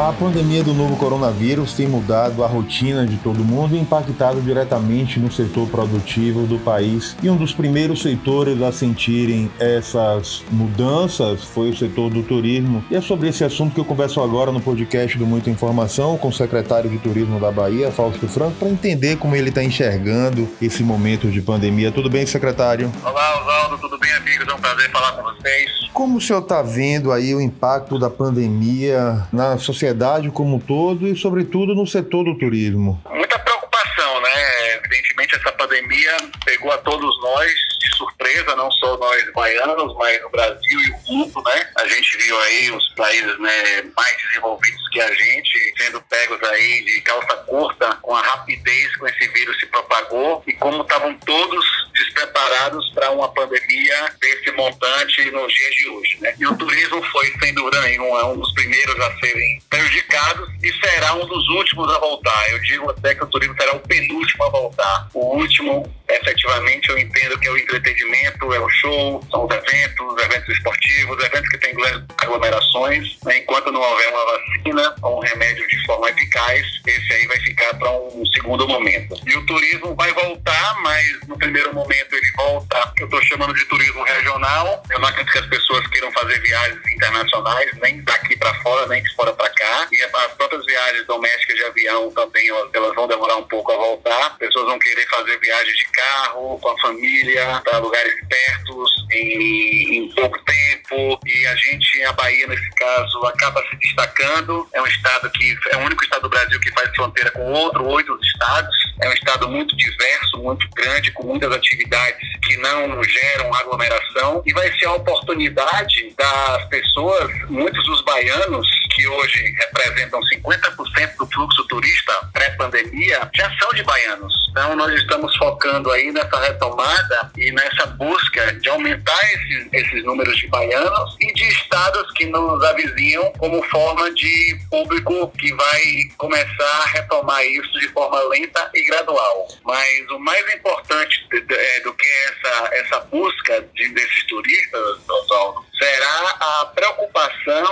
A pandemia do novo coronavírus tem mudado a rotina de todo mundo e impactado diretamente no setor produtivo do país. E um dos primeiros setores a sentirem essas mudanças foi o setor do turismo. E é sobre esse assunto que eu converso agora no podcast do Muita Informação com o secretário de Turismo da Bahia, Fausto Franco, para entender como ele está enxergando esse momento de pandemia. Tudo bem, secretário? Olá, Oswaldo, tudo bem, amigos? É um prazer falar com vocês. Como o senhor está vendo aí o impacto da pandemia na sociedade como um todo e, sobretudo, no setor do turismo? Muita preocupação, né? Evidentemente, essa pandemia pegou a todos nós de surpresa, não só nós baianos, mas o Brasil e o mundo, né? A gente viu aí os países né, mais desenvolvidos que a gente sendo pegos aí de calça curta com a rapidez com esse vírus se propagou e como estavam todos despreparados para uma pandemia desse montante nos dias de hoje. Né? E o turismo foi, sem dúvida nenhuma, um dos primeiros a serem prejudicados e será um dos últimos a voltar. Eu digo até que o turismo será o penúltimo a voltar. O último, efetivamente, eu entendo que é o entretenimento, é o show, são os eventos, os eventos esportivos, eventos que têm aglomerações. Né? Enquanto não houver uma vacina ou um remédio de forma eficaz, esse aí vai ficar para um segundo momento. E o turismo vai voltar, mas no primeiro momento ele volta, eu estou chamando de turismo regional. Eu não acredito que as pessoas queiram fazer viagens internacionais, nem daqui para fora, nem de fora para cá. E as próprias viagens domésticas de avião também, elas vão demorar um pouco a voltar. As pessoas vão querer fazer viagens de carro, com a família, para lugares pertos, em, em pouco tempo. E a gente, a Bahia, nesse caso, acaba se destacando. É um estado que é o único estado do Brasil que faz fronteira com outro, oito estados. É um estado muito diverso, muito grande, com muitas atividades que não geram aglomeração. E vai ser a oportunidade das pessoas, muitos dos baianos, que hoje representam 50% do fluxo turista pré-pandemia, já são de baianos. Então, nós estamos focando aí nessa retomada e nessa busca de aumentar esses, esses números de baianos e de estados que nos avizinham como forma de público que vai começar a retomar isso de forma lenta e gradual. Mas o mais importante é, do que essa, essa busca de, desses turistas, Oswaldo, será a preocupação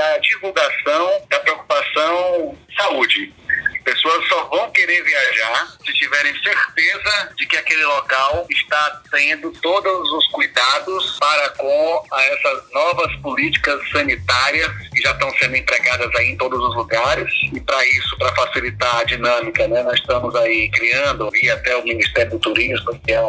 a divulgação da preocupação saúde. Pessoas só vão querer viajar se tiverem certeza de que aquele local está tendo todos os cuidados para com essas novas políticas sanitárias já estão sendo empregadas aí em todos os lugares. E para isso, para facilitar a dinâmica, né, nós estamos aí criando, via até o Ministério do Turismo, que é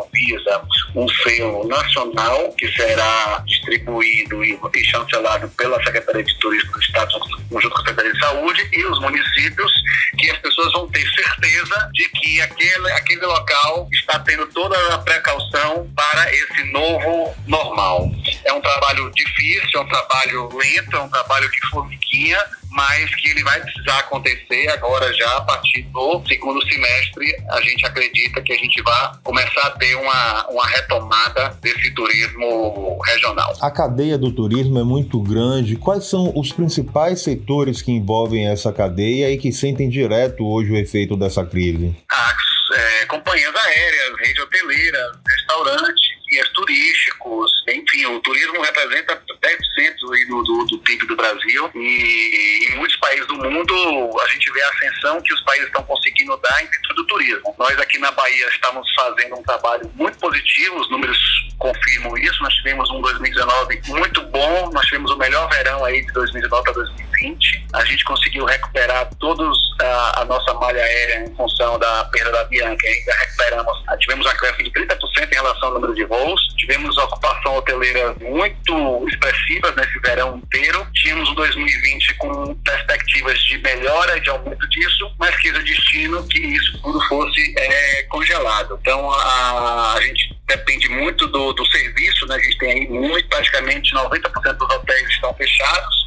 um selo nacional que será distribuído e, e chancelado pela Secretaria de Turismo do Estado, junto com a Secretaria de Saúde e os municípios, que as pessoas vão ter certeza de que aquele, aquele local está tendo toda a precaução para esse novo normal. É um trabalho difícil, é um trabalho lento, é um trabalho de formiguinha, mas que ele vai precisar acontecer agora já a partir do segundo semestre. A gente acredita que a gente vai começar a ter uma, uma retomada desse turismo regional. A cadeia do turismo é muito grande. Quais são os principais setores que envolvem essa cadeia e que sentem direto hoje o efeito dessa crise? As é, companhias aéreas, rede hoteleira, restaurantes, guias turísticos, enfim, o turismo representa 10% do, do, do PIB do Brasil e em muitos países do mundo a gente vê a ascensão que os países estão conseguindo dar dentro do turismo. Nós aqui na Bahia estamos fazendo um trabalho muito positivo, os números confirmam isso, nós tivemos um 2019 muito bom, nós tivemos o melhor verão aí de 2019 para 2020, a gente conseguiu recuperar todos a, a nossa malha aérea em função da perda da Bianca, ainda recuperamos, tivemos uma crescimento de 30% em relação ao número de voos, tivemos ocupação hoteleira muito expressivas nesse verão inteiro. Tínhamos um 2020 com perspectivas de melhora e de aumento disso, mas quis o destino que isso tudo fosse é, congelado. Então a, a gente depende muito do, do serviço, né? A gente tem aí muito, praticamente 90% dos hotéis estão fechados.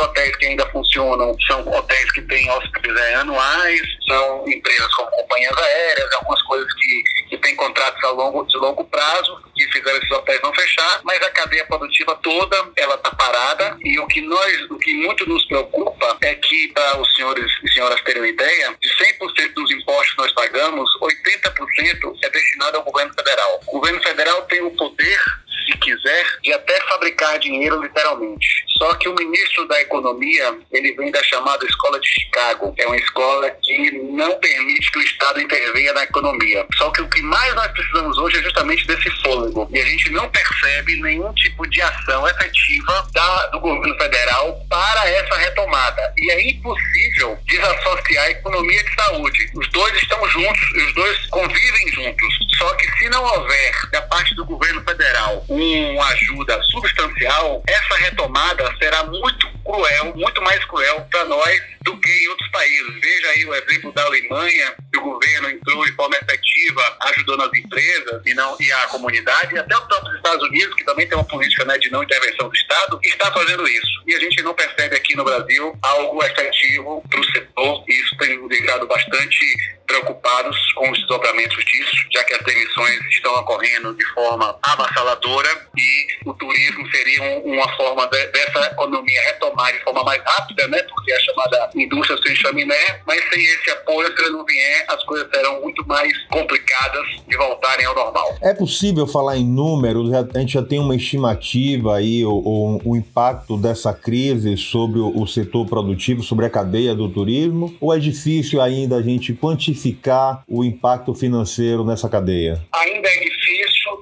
Hotéis que ainda funcionam são hotéis que têm hóspedes é, anuais, são empresas como companhias aéreas, algumas coisas que, que têm contratos a longo, de longo prazo, que fizeram esses hotéis não fechar, mas a cadeia produtiva toda ela está parada e o que nós, o que muito nos preocupa é que para os senhores e senhoras terem uma ideia, de 100% dos impostos que nós pagamos, 80% é destinado ao governo federal. O governo federal tem o poder quiser, de até fabricar dinheiro literalmente. Só que o ministro da Economia, ele vem da chamada Escola de Chicago, é uma escola que não permite que o Estado intervenha na economia. Só que o que mais nós precisamos hoje é justamente desse fôlego. E a gente não percebe nenhum tipo de ação efetiva da, do governo federal para essa retomada. E é impossível desassociar a economia de saúde. Os dois estão juntos, os dois convivem juntos. Só que se não houver da parte do uma ajuda substancial, essa retomada será muito cruel, muito mais cruel para nós do que em outros países. Veja aí o exemplo da Alemanha, que o governo entrou de forma efetiva, ajudando as empresas e, não, e a comunidade, e até os próprios Estados Unidos, que também tem uma política né, de não intervenção do Estado, está fazendo isso. E a gente não percebe aqui no Brasil algo efetivo para o setor, e isso tem deixado bastante preocupados com os desdobramentos disso, já que as demissões estão ocorrendo de forma avassaladora e o turismo seria uma forma de, dessa economia retomar de forma mais rápida, né? Porque a chamada indústria sem chaminé, mas sem esse apoio, se ele não vier, as coisas serão muito mais complicadas de voltarem ao normal. É possível falar em números? A gente já tem uma estimativa aí, o, o impacto dessa crise sobre o, o setor produtivo, sobre a cadeia do turismo? Ou é difícil ainda a gente quantificar o impacto financeiro nessa cadeia? Ainda é difícil,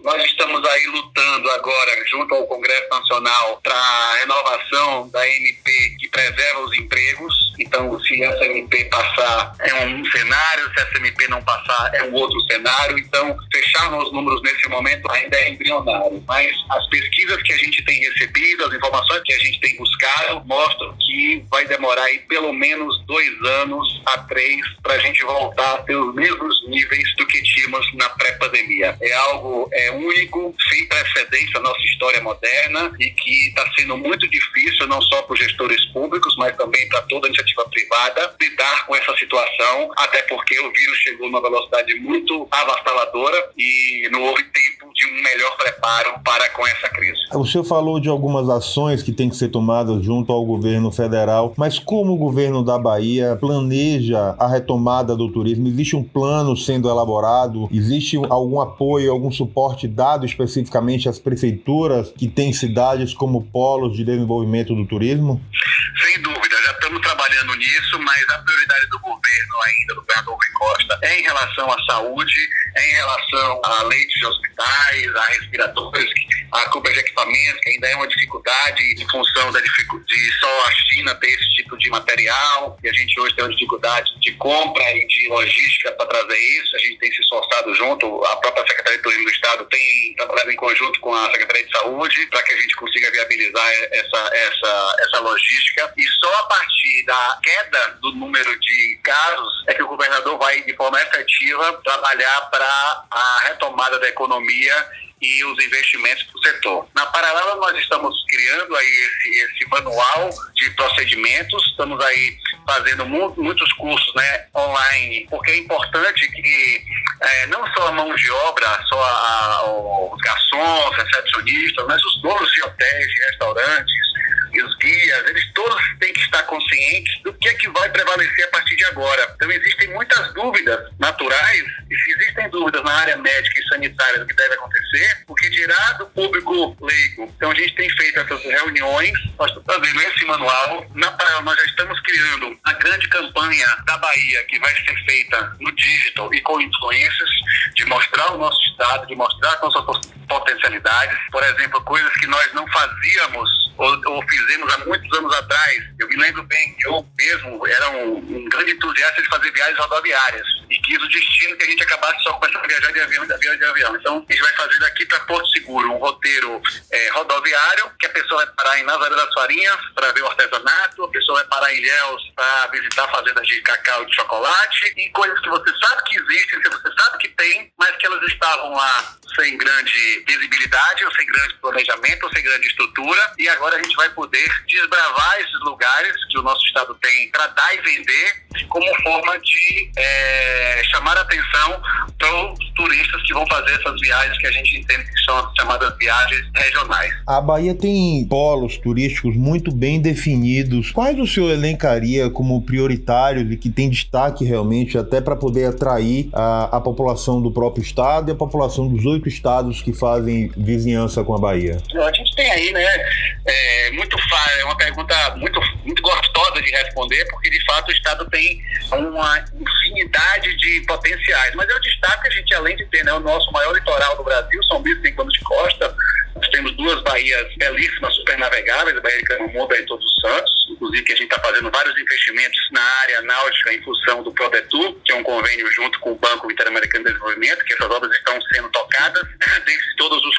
nós estamos aí lutando agora junto ao Congresso Nacional para a renovação da MP que preserva os empregos então, se essa MP passar, é um cenário, se essa MP não passar, é um outro cenário. Então, fechar os números nesse momento ainda é embrionário. Mas as pesquisas que a gente tem recebido, as informações que a gente tem buscado, mostram que vai demorar aí pelo menos dois anos a três para a gente voltar a ter os mesmos níveis do que tínhamos na pré-pandemia. É algo é, único, sem precedentes na nossa história moderna e que está sendo muito difícil, não só para os gestores públicos, mas também para toda a iniciativa privada lidar com essa situação, até porque o vírus chegou numa velocidade muito avassaladora e não houve tempo de um melhor preparo para com essa crise. O senhor falou de algumas ações que têm que ser tomadas junto ao governo federal, mas como o governo da Bahia planeja a retomada do turismo? Existe um plano sendo elaborado? Existe algum apoio, algum suporte dado especificamente às prefeituras que têm cidades como polos de desenvolvimento do turismo? Sem dúvida, já estamos trabalhando nisso, mas a prioridade do governo ainda, do governador Rui Costa, é em relação à saúde, é em relação a leitos de hospitais, a respiradores, a compra de equipamentos, que ainda é uma dificuldade em função da dificuldade de só a China ter esse tipo de material, e a gente hoje tem uma dificuldade de compra e de logística para trazer isso, a gente tem se esforçado junto, a própria Secretaria de Turismo do Estado tem trabalhado em conjunto com a Secretaria de Saúde para que a gente consiga viabilizar essa, essa, essa logística, e só a partir da queda do número de casos é que o governador vai, de forma efetiva, trabalhar para a retomada da economia e os investimentos para o setor. Na paralela, nós estamos criando aí esse, esse manual de procedimentos, estamos aí fazendo mu muitos cursos né, online, porque é importante que é, não só a mão de obra, só a, a, os garçons, recepcionistas, mas os donos de hotéis, de restaurantes, e os guias, eles todos têm que estar conscientes do que é que vai prevalecer a partir de agora. Então existem muitas dúvidas naturais, e se existem dúvidas na área médica e sanitária do que deve acontecer, o que dirá do público leigo. Então a gente tem feito essas reuniões, nós estamos fazendo esse manual, na paralela nós já estamos criando a grande campanha da Bahia, que vai ser feita no digital e com influências, de mostrar o nosso estado, de mostrar as nossas potencialidades, por exemplo, coisas que nós não fazíamos ou, ou, fizemos há muitos anos atrás. Eu me lembro bem que eu mesmo era um, um grande entusiasta de fazer viagens rodoviárias e quis o destino que a gente acabasse só começando a viajar de avião, de avião, de avião. Então, a gente vai fazer daqui para Porto Seguro um roteiro é, rodoviário, que a pessoa vai parar em Nazaré das Farinhas para ver o artesanato, a pessoa vai parar em Ilhéus para visitar fazendas de cacau e de chocolate, e coisas que você sabe que existem, que você sabe que tem, mas que elas estavam lá sem grande visibilidade, ou sem grande planejamento, ou sem grande estrutura, e agora a gente vai poder desbravar esses lugares que o nosso estado tem para dar e vender como forma de é, chamar atenção para os turistas que vão fazer essas viagens que a gente entende que são as chamadas viagens regionais. A Bahia tem polos turísticos muito bem definidos. Quais o senhor elencaria como prioritários e que tem destaque realmente até para poder atrair a, a população do próprio estado e a população dos oito estados que fazem vizinhança com a Bahia? A gente tem aí, né, é, muito é uma pergunta muito, muito gostosa de responder, porque de fato o estado tem uma infinidade de potenciais. Mas eu destaco que a gente, além de ter né, o nosso maior litoral do Brasil, São Luís tem de costa, temos duas baías belíssimas, super navegáveis, a Baía de Canamuba e Todos os Santos, inclusive que a gente está fazendo vários investimentos na área náutica em função do ProDetur, que é um convênio junto com o Banco Interamericano de Desenvolvimento, que essas obras estão sendo tocadas, dentre todos os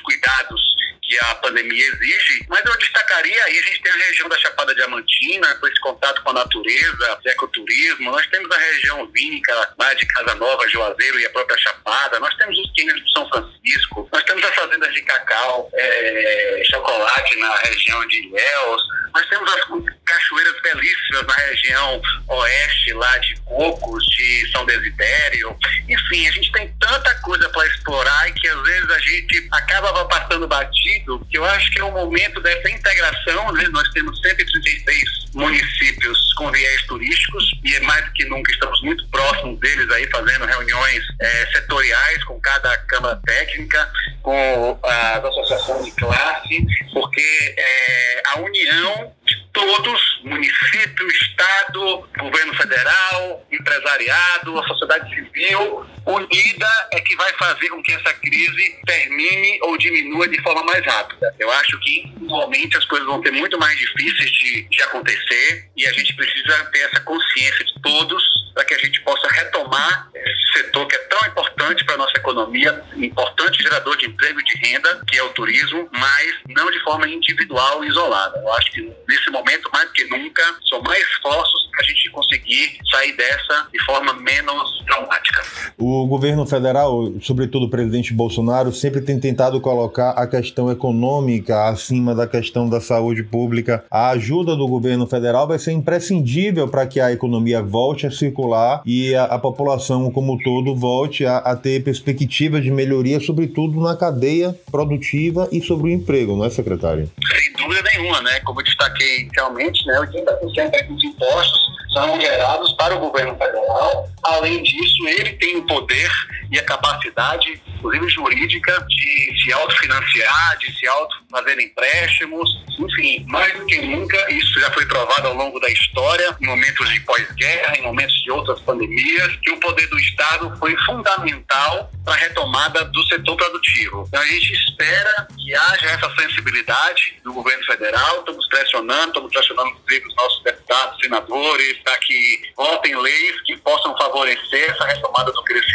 a pandemia exige, mas eu destacaria aí, a gente tem a região da Chapada Diamantina, com esse contato com a natureza, ecoturismo, nós temos a região vínica lá de Casa Nova, Juazeiro e a própria Chapada, nós temos os cânions do São Francisco, nós temos as fazendas de cacau, é, chocolate na região de Ilhéus, nós temos as cachoeiras belíssimas na região oeste, lá de Cocos, de São Desidério. Enfim, a gente tem tanta coisa para explorar e que às vezes a gente acaba passando batido, que eu acho que é o momento dessa integração, né? Nós temos 136 municípios com viés turísticos e é mais do que nunca estamos muito próximos deles aí, fazendo reuniões é, setoriais com cada Câmara Técnica, com as associações de classe, porque é, a união todos, município, Estado, governo federal, empresariado, a sociedade civil, unida é que vai fazer com que essa crise termine ou diminua de forma mais rápida. Eu acho que, atualmente, as coisas vão ser muito mais difíceis de, de acontecer e a gente precisa ter essa consciência de todos para que a gente possa retomar setor que é tão importante para a nossa economia, importante gerador de emprego e de renda, que é o turismo, mas não de forma individual e isolada. Eu acho que nesse momento, mais do que nunca, são mais esforços para a gente conseguir sair dessa de forma menos traumática. O governo federal, sobretudo o presidente Bolsonaro, sempre tem tentado colocar a questão econômica acima da questão da saúde pública. A ajuda do governo federal vai ser imprescindível para que a economia volte a circular e a, a população como todo volte a, a ter perspectiva de melhoria, sobretudo na cadeia produtiva e sobre o emprego, não é, secretário? Sem dúvida nenhuma, né? Como eu destaquei inicialmente, né, 80% dos impostos são gerados para o governo federal. Além disso, ele tem capacidade, inclusive jurídica, de se autofinanciar, de se auto fazer empréstimos, enfim, mais do que nunca, isso já foi provado ao longo da história, em momentos de pós-guerra, em momentos de outras pandemias, que o poder do Estado foi fundamental para a retomada do setor produtivo. Então a gente espera que haja essa sensibilidade do governo federal, estamos pressionando, estamos pressionando os nossos deputados, senadores, para que votem leis que possam favorecer essa retomada do crescimento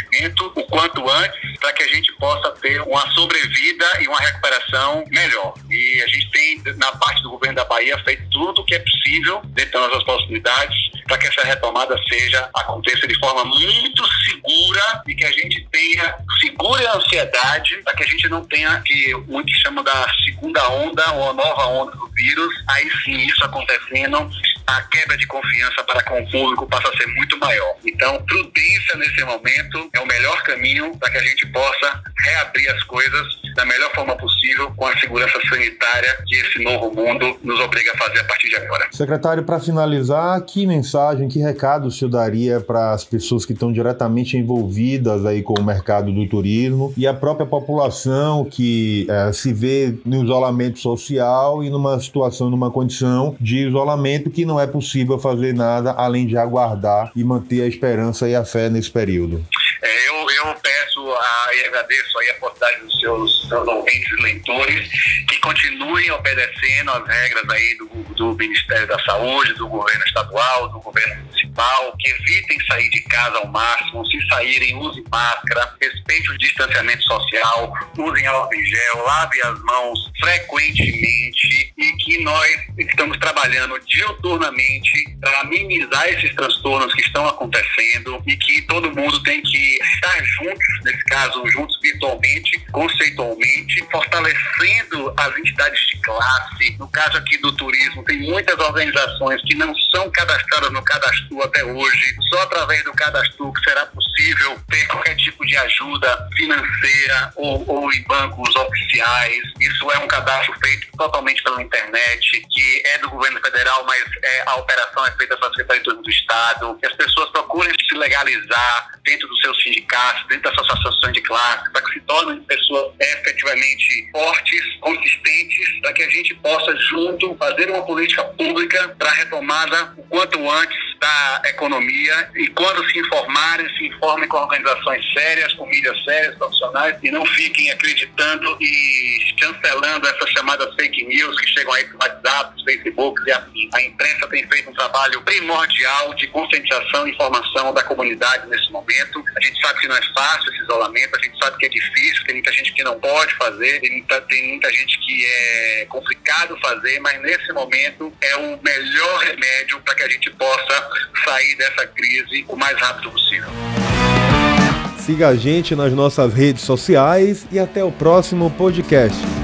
o quanto antes, para que a gente possa ter uma sobrevida e uma recuperação melhor. E a gente tem, na parte do governo da Bahia, feito tudo o que é possível, dentro das nossas possibilidades, para que essa retomada seja, aconteça de forma muito segura e que a gente tenha segura a ansiedade, para que a gente não tenha que muitos chamam da segunda onda ou a nova onda do vírus, aí sim isso acontecendo a quebra de confiança para com o público passa a ser muito maior. Então, prudência nesse momento é o melhor caminho para que a gente possa reabrir as coisas da melhor forma possível com a segurança sanitária que esse novo mundo nos obriga a fazer a partir de agora. Secretário, para finalizar, que mensagem, que recado o senhor daria para as pessoas que estão diretamente envolvidas aí com o mercado do turismo e a própria população que é, se vê no isolamento social e numa situação, numa condição de isolamento que não é possível fazer nada além de aguardar e manter a esperança e a fé nesse período? É, eu, eu peço e agradeço aí a oportunidade dos seus, seus ouvintes e leitores que continuem obedecendo as regras aí do, do Ministério da Saúde, do governo estadual, do governo municipal, que evitem sair de casa ao máximo, se saírem, usem máscara, respeite o distanciamento social, usem álcool em gel, lave as mãos frequentemente e que nós estamos trabalhando diuturnamente para minimizar esses transtornos que estão acontecendo e que todo mundo tem que estar juntos, nesse caso, juntos virtualmente, conceitualmente, fortalecendo as entidades de classe. No caso aqui do turismo, tem muitas organizações que não são cadastradas no cadastro até hoje. Só através do cadastro que será possível ter qualquer tipo de ajuda financeira ou, ou em bancos oficiais. Isso é um cadastro feito totalmente pela internet, que é do governo federal, mas é, a operação é feita pela Secretaria do Estado. As pessoas procurem se legalizar dentro dos seus sindicatos, dentro das suas de classe, para que se tornem pessoas efetivamente fortes, consistentes, para que a gente possa junto fazer uma política pública para a retomada o quanto antes da economia e quando se informarem, se informem com organizações sérias, com mídias sérias, profissionais e não fiquem acreditando e cancelando essas chamadas fake news que chegam aí para WhatsApp, Facebook e assim. A imprensa tem feito um trabalho primordial de conscientização e informação da comunidade nesse momento. A gente sabe que não é fácil esse isolamento, a gente sabe que é difícil, tem muita gente que não pode fazer, tem muita, tem muita gente que é complicado fazer, mas nesse momento é o melhor remédio para que a gente possa sair dessa crise o mais rápido possível. Siga a gente nas nossas redes sociais e até o próximo podcast.